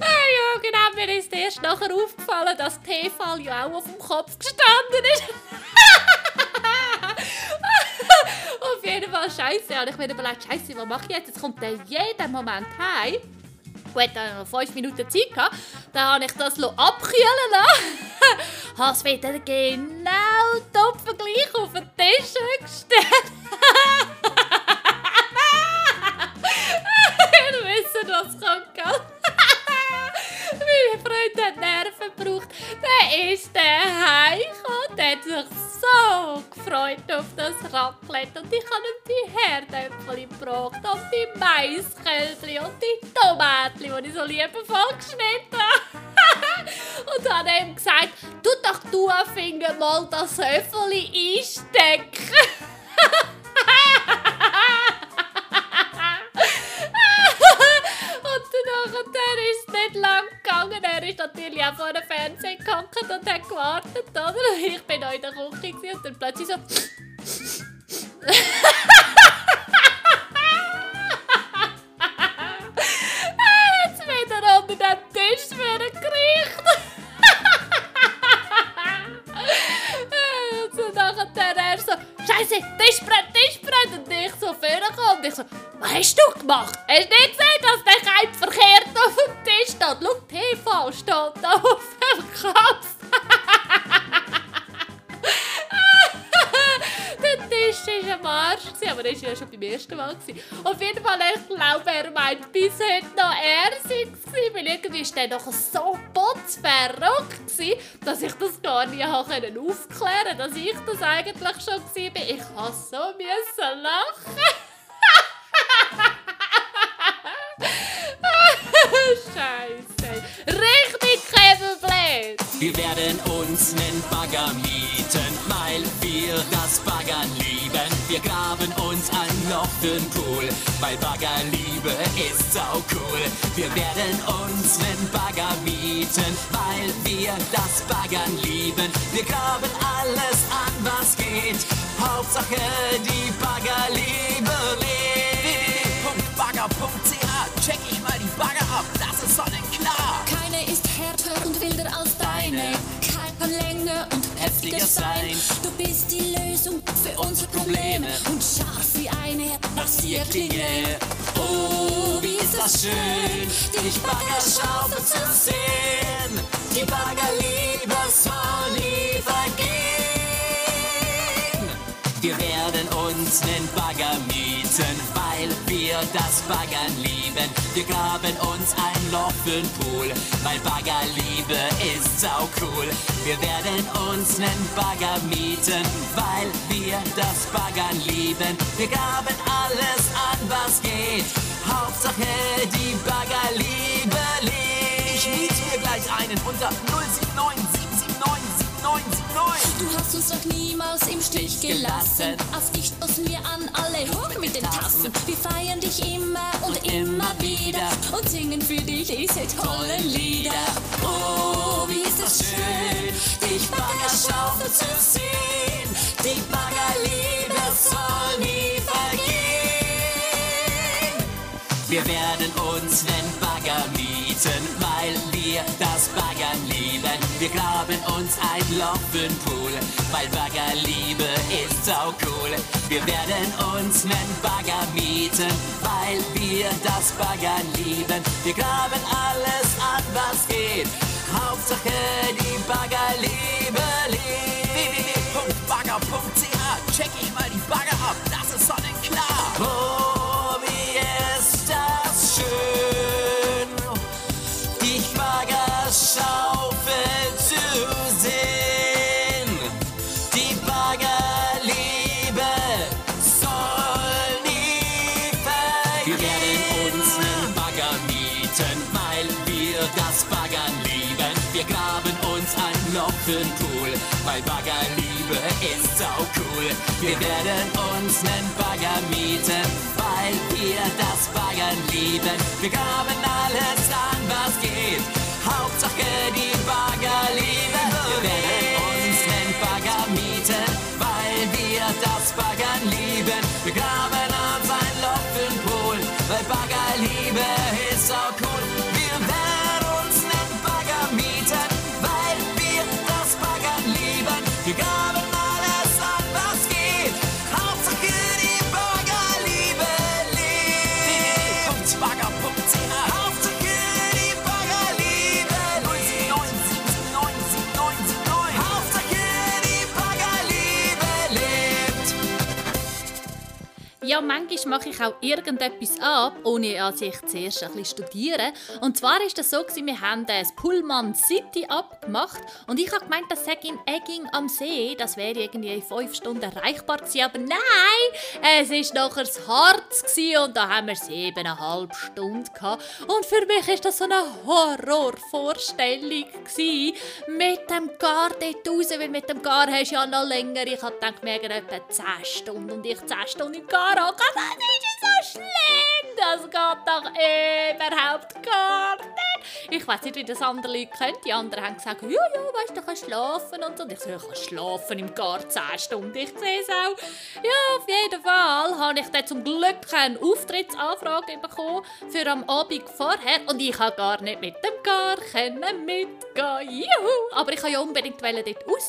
ja, genau, mir ist erst nachher aufgefallen, dass die Tefal ja auch auf dem Kopf gestanden ist. auf jeden Fall scheiße. Und ich mir überlegt, scheiße, was mache ich jetzt? Jetzt kommt der jeden Moment heim. Gut, dann noch 5 Minuten Zeit gehabt. Dann habe ich das abkühlen lassen. habe es wieder genau topvergleich auf den Tisch gestellt. Ihr wisst, was kommt, gell? Meine Freund hat Nerven gebraucht. Der ist der heimgekommen. Der hat sich so gefreut auf das Raclette. Und ich habe ihm die Herdäpfel gebracht und die Maiskälbchen und die Tomaten, die ich so liebevoll geschnitten habe. und habe ihm gesagt, du doch du Finger mal das Höffeli einstecken. Und dann ist nicht lang gegangen. Er ist natürlich auch vor dem Fernsehen gehockt und hat gewartet, oder? Ich bin noch in der Küche und dann plötzlich so... Jetzt wieder unter dem Tisch gekriecht. So vorgekommen und ich so... Was hast du gemacht? Hast du nicht gesehen, dass der Keim verkehrt auf dem Tisch steht? Schau, TV steht da auf dem Kopf. Tisch war am Arsch, aber das war ja schon beim ersten Mal. Auf jeden Fall, ich glaube, er meint bis heute noch er sei weil irgendwie war der doch so putzverrückt, dass ich das gar nicht aufklären konnte, dass ich das eigentlich schon war. Ich musste so lachen. Scheiße. Wir werden uns nen Bagger mieten, weil wir das Bagger lieben. Wir graben uns ein Loch für'n Pool, weil Baggerliebe ist sau cool. Wir werden uns nen Bagger mieten, weil wir das Baggern lieben. Wir graben alles an, was geht. Hauptsache die Baggerliebe lebt. www.bagger.ch check ich mal die Bagger ab, das ist sonnenklar. Härter und wilder als deine. Kann länger und heftiger sein. Du bist die Lösung für unsere Probleme und scharf wie eine Rasierklinge. Oh, wie ist das schön, dich Baggerschaufel zu sehen. Die Baggerliebe soll nie vergehen. Wir werden uns nen Bagger das Baggern lieben. Wir graben uns ein Loch für'n Pool, weil Baggerliebe ist sau cool. Wir werden uns nen Bagger mieten, weil wir das Baggern lieben. Wir graben alles an, was geht. Hauptsache die Baggerliebe lebt. Ich miet mir gleich einen unter 079 Du hast uns noch niemals im Stich gelassen. Auf dich stoßen wir an, alle hoch mit den Tassen. Wir feiern dich immer und immer wieder und singen für dich diese tollen Lieder. Oh, wie ist das schön, dich Baggerschaufeln zu sehen. Die Baggerliebe soll nie vergehen. Wir werden uns nen Bagger mieten, weil wir das Baggern lieben. Wir graben uns ein Loch für'n Pool, weil Baggerliebe ist sau cool. Wir werden uns nen Bagger mieten, weil wir das Baggern lieben. Wir graben alles an, was geht. Hauptsache die Baggerliebe lebt. www.bagger.ch check ich mal die Bagger ab, das ist sonnenklar. Oh, für'n Pool, weil Baggerliebe ist sau cool. Wir werden uns nen Bagger mieten, weil wir das Baggern lieben. Wir graben alles an, was geht. Hauptsache die Baggerliebe. Ja, manchmal mache ich auch irgendetwas ab, ohne dass ich zuerst ein bisschen studiere. Und zwar ist das so, wir haben das Pullman City abgemacht und ich habe gemeint, das sei in Egging am See. Das wäre irgendwie in fünf Stunden erreichbar gewesen. Aber nein, es ist nachher das Harz und da haben wir siebeneinhalb Stunden gehabt. Und für mich ist das so eine Horrorvorstellung gewesen, mit dem Gar dort raus, weil mit dem Gar hast du ja noch länger. Ich habe gedacht, wir etwa 10 Stunden und ich 10 Stunden im Gar hocken. Das ist so schlimm. Das geht doch überhaupt gar nicht. Ich weiß nicht, wie das andere Leute können. Die anderen haben gesagt, ja, ja, weißt du, du kannst schlafen und so. Und ich so, ich kann schlafen im Gar 10 Stunden. Ich sehe es auch. Ja, auf jeden Fall habe ich dann zum Glück eine Auftrittsanfrage bekommen für am Abend vorher. Und ich habe gar nicht mit dem Gar mitgehen. Juhu! Aber ich wollte ja unbedingt dort raus.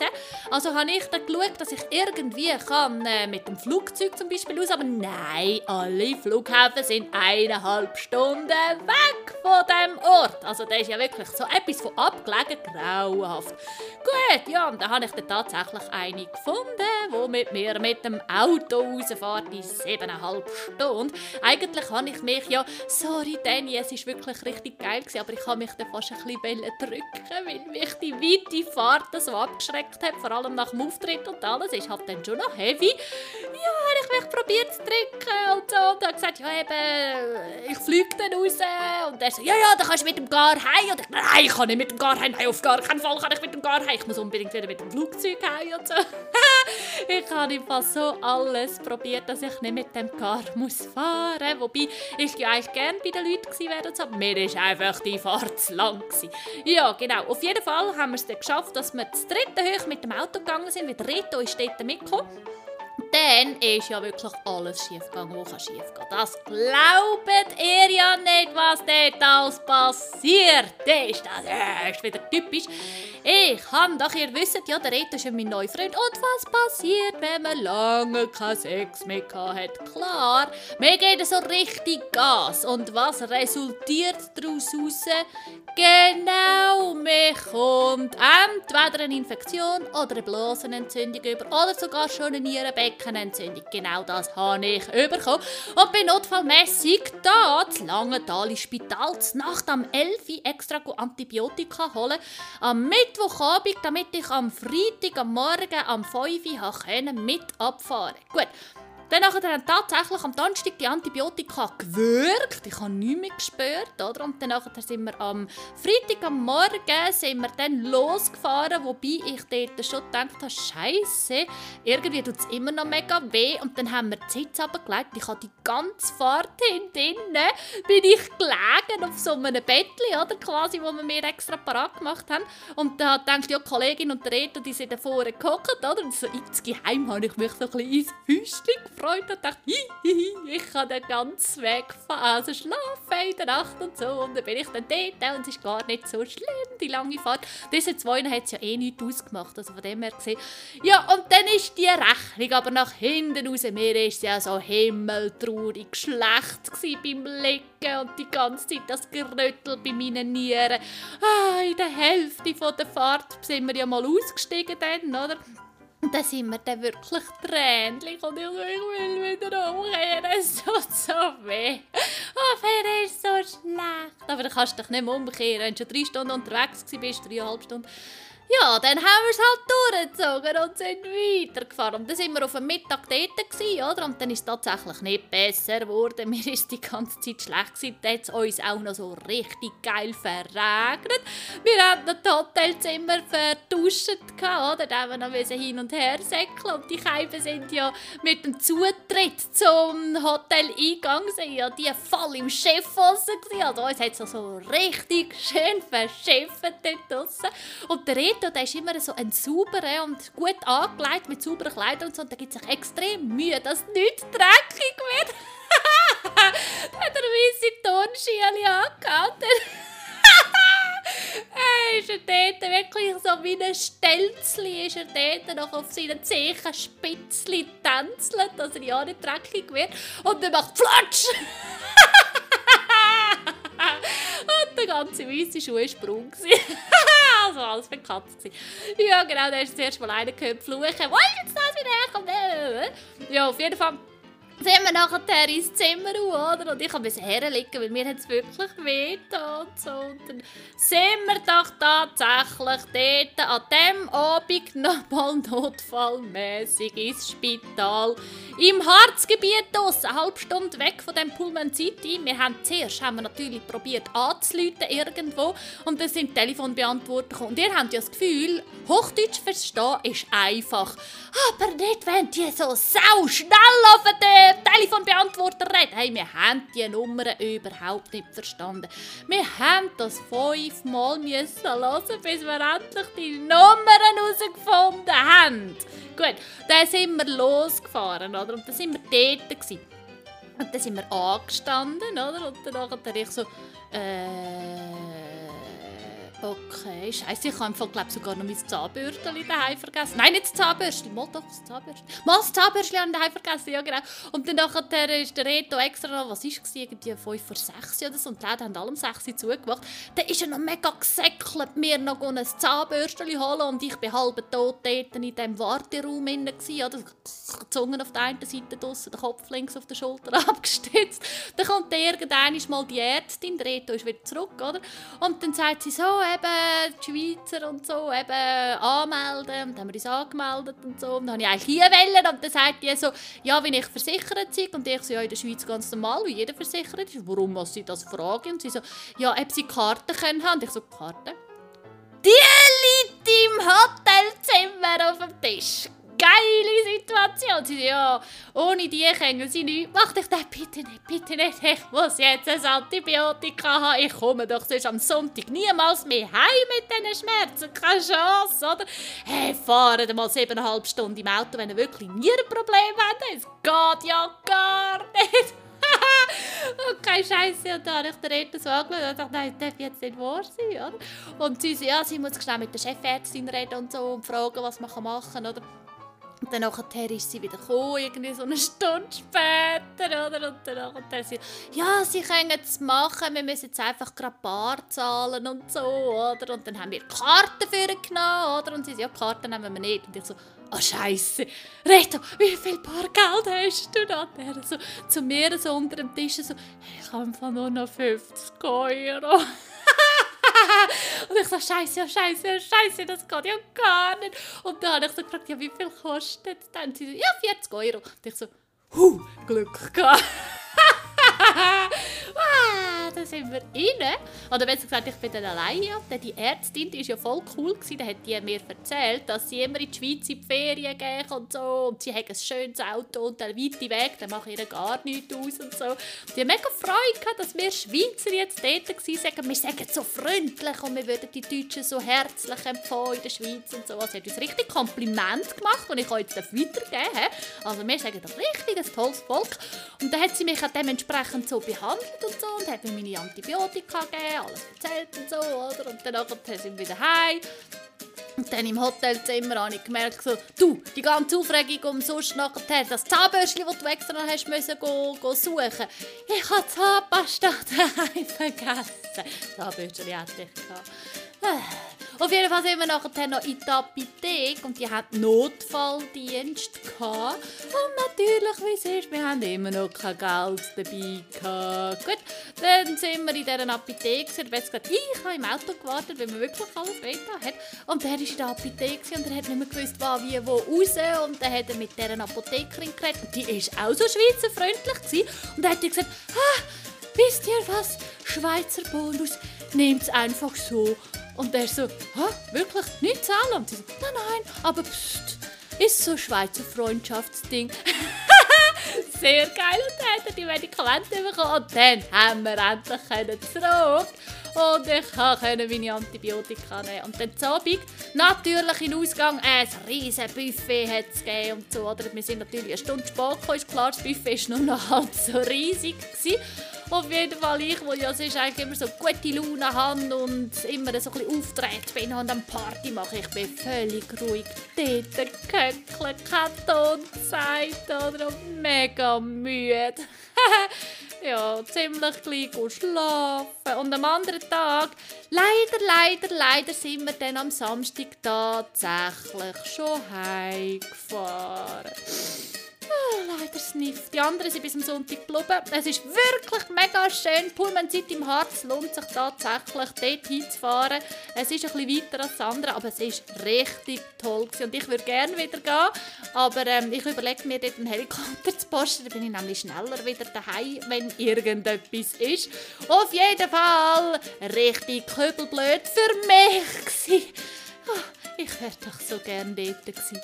Also habe ich dann geschaut, dass ich irgendwie kann, äh, mit dem Flugzeug zum Beispiel raus. Aber nein, alle Flughäfen sind eineinhalb Stunden weg von dem Ort. Also das ist ja wirklich so etwas von abgelegen, grauenhaft. Gut, ja, und dann habe ich dann tatsächlich eine gefunden, die mit mir mit dem Auto rausfährt in siebeneinhalb Stunden. Eigentlich habe ich mich ja, sorry Danny, es ist wirklich richtig geil gewesen, aber ich habe mich dann fast ein bisschen drücken, weil mich die weite Fahrt so abgeschreckt hat, vor allem nach dem Auftritt und alles, ist halt dann schon noch heavy. Ja, habe ich mich probiert zu drücken und so und habe gesagt, ja eben, ich fliege dann raus und er so, ja, ja, dann kannst du mit dem Gar heim und ich, nein, ich kann nicht mit dem Gar heim, nein, auf gar keinen Fall kann ich mit dem Gar heim, ich muss unbedingt wieder mit dem Flugzeug heim und so. ich habe einfach so alles probiert, dass ich nicht mit dem Gar muss fahren, wobei ich ja eigentlich gerne bei den Leuten gewesen wäre so, mir ist einfach die Fahrt zu lang gewesen. Ja, genau, auf jeden Fall haben wir es dann geschafft, dass wir das dritte hoch mit dem Auto gegangen sind, weil Reto ist dort mitgekommen. Dann ist ja wirklich alles schief gegangen, was schief geht. Das glaubt ihr ja nicht, was dort alles passiert ist. Das ist wieder typisch. Ich habe doch, ihr wisst ja, der Reto ist ja mein neuer Freund. Und was passiert, wenn man lange keinen Sex mehr hat? Klar, mir geht so richtig Gas. Und was resultiert daraus raus? Genau, mir kommt entweder eine Infektion oder eine Blasenentzündung über oder sogar schon eine Nierenbeckenentzündung. Genau das habe ich bekommen. Und bin notfallmässig da zu Langenthal ins Spital Nacht am 11 Uhr extra Antibiotika holen. Am Mittwochabend, damit ich am Freitag am Morgen am 5 Uhr mit abfahren Gut, dann haben tatsächlich am Donnerstag die Antibiotika gewirkt. Ich habe nichts mehr gespürt. Oder? Und dann sind wir am Freitag am Morgen sind wir dann losgefahren, wobei ich dort schon gedacht habe, Scheiße, irgendwie tut es immer noch mega weh. Und dann haben wir die Sitz abgelegt. Ich habe die ganze Fahrt hinten bin ich gelegen auf so einem Bettchen, oder quasi, wo wir mir extra parat gemacht haben. Und da denkt ja, die Kollegin und der Reto, die sind da vorne gehockt, oder? Und so insgeheim habe ich mich so ein bisschen ins Füßchen gefreut und dachte, hihihi, ich kann den ganzen Weg also schlafen in der Nacht und so. Und dann bin ich dann dort und es ist gar nicht so schlimm, die lange Fahrt. Diese zwei hat es ja eh nichts ausgemacht, also von dem her gesehen. Ja, und dann ist die Rechnung aber nach hinten raus. Mir es ja so himmeltraurig schlecht beim Liegen und die ganze Zeit das Geröttel bei meinen Nieren. Ah, in der Hälfte der Fahrt sind wir ja mal ausgestiegen dann, oder? Und dann sind wir dann wirklich tränlich und ich, so, ich will wieder umkehren, es tut so weh. Oh, mir ist so schlecht. Aber dann kannst du dich nicht mehr umkehren, wenn du schon drei Stunden unterwegs warst, dreieinhalb Stunden. Ja, dann haben wir es halt durchgezogen und sind weitergefahren. Und dann sind wir auf dem Mittag dort, gewesen, oder? Und dann ist es tatsächlich nicht besser geworden. Mir ist die ganze Zeit schlecht gewesen. Dann hat es uns auch noch so richtig geil verregnet. Wir hatten das Hotelzimmer verduscht, oder? Da haben wir noch hin und her säckeln. Und die Scheiben sind ja mit dem Zutritt zum Hotel-Eingang ja die voll im Schiff draussen Also uns hat es so richtig schön verschifft dort draussen. Und der Reto, der ist immer so ein sauberer und gut angelegt mit sauberen Kleidern und so. Und da gibt sich extrem Mühe, dass nichts dreckig wird. hat er weisse Turnschiele angehabt. er ist er dort wirklich so wie ein Stelzli, ist er dort noch auf seinen Zehen Spitzli tänzelt, dass er ja nicht dreckig wird. Und dann macht Flatsch! der ganze weiße Schuh war braun. also alles Katzen. Ja, genau, da ist zuerst mal einer gehört fluchen. Wo ist jetzt das wieder? Ja, auf jeden Fall sind wir nachher ins Zimmer oder? Und ich musste herlegen, weil mir es wirklich weh und so. Und dann sind wir doch tatsächlich dort an dem Abend nochmal notfallmäßig ins Spital. Im Harzgebiet draussen, eine halbe Stunde weg von dem Pullman City. Wir haben zuerst haben wir natürlich probiert anzuleiten irgendwo und dann sind Telefonbeantworter Und ihr habt ja das Gefühl, Hochdeutsch verstehen ist einfach. Aber nicht, wenn die so sau schnell auf den Telefonbeantworter reden. Hey, wir haben die Nummern überhaupt nicht verstanden. Wir haben das fünfmal müssen hören, bis wir endlich die Nummern herausgefunden haben. Gut, dann sind wir losgefahren, oder? Und dann sind wir dort. Gewesen. Und dann sind wir angestanden, oder? Und dann dachte ich so, äh Okay, scheiße, ich habe im glaube sogar noch mein Zahnbürstchen daheim vergessen. Nein, nicht das Zahnbürstchen, mal doch das Zahnbürstchen. Mal das Zahnbürstchen habe ich daheim vergessen, ja genau. Und dann nachher ist der Reto extra noch, was war es, irgendwie 5 vor 6 oder so, und die Läden haben alle um 6 Uhr zugemacht. Dann ist er noch mega gesäckelt, mir noch ein Zahnbürstchen holen und ich bin halb tot dort in diesem Warteraum drin, oder? Die Zunge auf der einen Seite draussen, der Kopf links auf der Schulter abgestützt. Dann kommt irgendwann mal die Ärztin, der Reto ist wieder zurück, oder? Und dann sagt sie so, eben die Schweizer und so eben anmelden. Und dann haben wir uns angemeldet und so. Und dann habe ich eigentlich hier wollen. Und dann sagt die so, ja, wenn ich versichert bin. Und ich so, ja, in der Schweiz ganz normal, wie jeder versichert ist. Warum muss sie das fragen? Und sie so, ja, ob sie Karten können haben. Und ich so, Karten? Die liegt im Hotelzimmer auf dem Tisch geile Situation. Sie ja, ohne die können sie nichts. Mach dich das bitte nicht, bitte nicht. Ich muss jetzt ein Antibiotika haben. Ich komme doch sonst am Sonntag niemals mehr heim mit diesen Schmerzen. Keine Chance, oder? Hey, fahrt mal siebeneinhalb Stunden im Auto, wenn ihr wirklich nie ein Problem habt. Es geht ja gar nicht. Und keine Scheiße. Und dann habe ich den Retter so angeschaut und dachte, nein, das darf jetzt nicht wahr sein. Oder? Und sie so, ja, sie muss schnell mit der Chefärztin reden und so und fragen, was man machen kann. Oder? Und dann nachher ist sie wieder gekommen, irgendwie so eine Stunde später, oder? Und dann nachher sie, ja, sie können es machen, wir müssen jetzt einfach gerade Bar zahlen und so, oder? Und dann haben wir Karten für ihn genommen, oder? Und sie so, ja, Karten nehmen wir nicht. Und ich so, ah, oh, Scheiße, Reto, wie viel Bargeld hast du da? Der so zu mir so unter dem Tisch so, ich habe einfach nur noch 50 Euro. Und ich so, scheiße, ja, scheiße, ja, scheiße, das geht ja gar nicht. Und dann habe ich so gefragt, ja, wie viel kostet es dann? Und sie so, ja, 40 Euro. Und ich so, huh, Glück gehabt. ah, da sind wir rein. Oder besser gesagt, ich bin dann alleine. Denn die Ärztin, die war ja voll cool. Da hat die mir erzählt, dass sie immer in die Schweiz in die Ferien gehen und so. Und sie haben ein schönes Auto und einen weiten Weg, dann mache ich ihr gar nichts aus und so. Die haben mega Freude dass wir Schweizer jetzt dort waren. Wir sagen so freundlich und wir würden die Deutschen so herzlich empfangen in der Schweiz und so. Also, sie hat uns richtig Kompliment gemacht und ich kann jetzt weitergeben. Also wir sagen das richtig, ein tolles Volk. Und dann hat sie mich auch dementsprechend so behandelt und so und hat mir meine Antibiotika gegeben, alles erzählt und so, oder? Und dann sind wir wieder heim. Und dann im Hotelzimmer habe ich gemerkt, so, du, die ganze Aufregung um sonst nachher, das Zahnbürstchen, das du extra noch hast müssen go, go suchen. Ich habe Zahnpasta daheim vergessen. Zahnbürstchen hatte ich gehabt. Auf jeden Fall sind wir nachher noch in der Apotheke und die hatten Notfalldienst gehabt. Und natürlich, wie es ist, wir haben immer noch kein Geld dabei gehabt. Gut, dann sind wir in dieser Apotheke und jetzt gesagt, ich habe im Auto gewartet, weil man wirklich alles weiter hat. Und der war in der Apotheke und er hat nicht mehr gewusst, was, wie, wo raus. Und dann hat er mit dieser Apothekerin geredet und die war auch so schweizerfreundlich gewesen. Und dann hat er gesagt, ah, wisst ihr was, Schweizer Bonus, nehmt es einfach so. Und er so, Hä, wirklich, nicht zahlen? Und sie so, nein, nein, aber pst, ist so ein Schweizer Freundschaftsding. Sehr geil. Und dann hat er die Medikamente bekommen. Und dann haben wir endlich zurück. Und ich konnte meine Antibiotika nehmen. Und dann zum Abend, natürlich im Ausgang, ein riesiges Buffet hat es gegeben und so. Oder? Wir sind natürlich eine Stunde spät gekommen, ist klar, das Buffet war nur noch halb so riesig. Gewesen. Auf jeden Fall ich, wo ja sonst eigentlich immer so gute Laune habe und immer so ein bisschen auftreten bin und eine Party mache, ich bin völlig ruhig dort geköckelt, kein Ton gesagt oder mega müde. ja, ziemlich gleich schlafen. Und am anderen Tag, leider, leider, leider sind wir dann am Samstag tatsächlich schon heimgefahren. Ah, leider Sniff. Die anderen sind bis am Sonntag geblieben. Es ist wirklich mega schön. Pullmanzeit im Harz lohnt sich tatsächlich, dort hinzufahren. Es ist ein bisschen weiter als das andere, aber es ist richtig toll. Gewesen. Und ich würde gerne wieder gehen, aber ähm, ich überlege mir dort einen Helikopter zu posten. Dann bin ich nämlich schneller wieder daheim, wenn irgendetwas ist. Auf jeden Fall richtig kübelblöd für mich. Gewesen. Oh, ich wäre doch so gerne dort gewesen.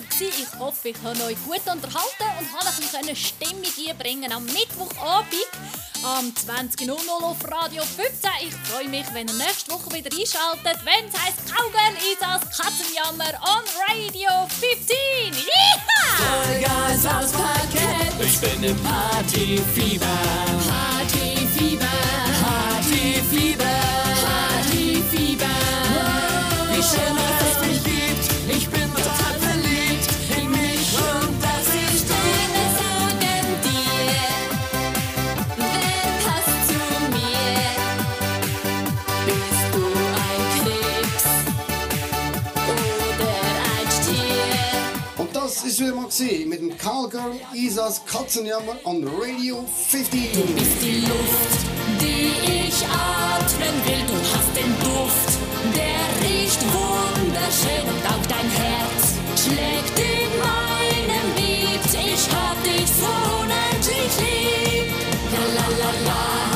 Sommer. Ich hoffe, ich habe euch gut unterhalten und habe ein bisschen Stimmung einbringen am Mittwochabend am 20.00 auf Radio 15. Ich freue mich, wenn ihr nächste Woche wieder einschaltet, wenn es heisst Kaugel ist als Katzenjammer on Radio 15. Vollgas aufs Parkett. Ich bin im Partyfieber. Partyfieber. Partyfieber. Partyfieber. Partyfieber. Wie schön Mit dem Kalker Isas Katzenjammer on Radio 15. Du bist die Luft, die ich atmen will. Du hast den Duft, der riecht wunderschön. Und auch dein Herz schlägt in meinem Beat. Ich hab dich so unendlich lieb. La la la la.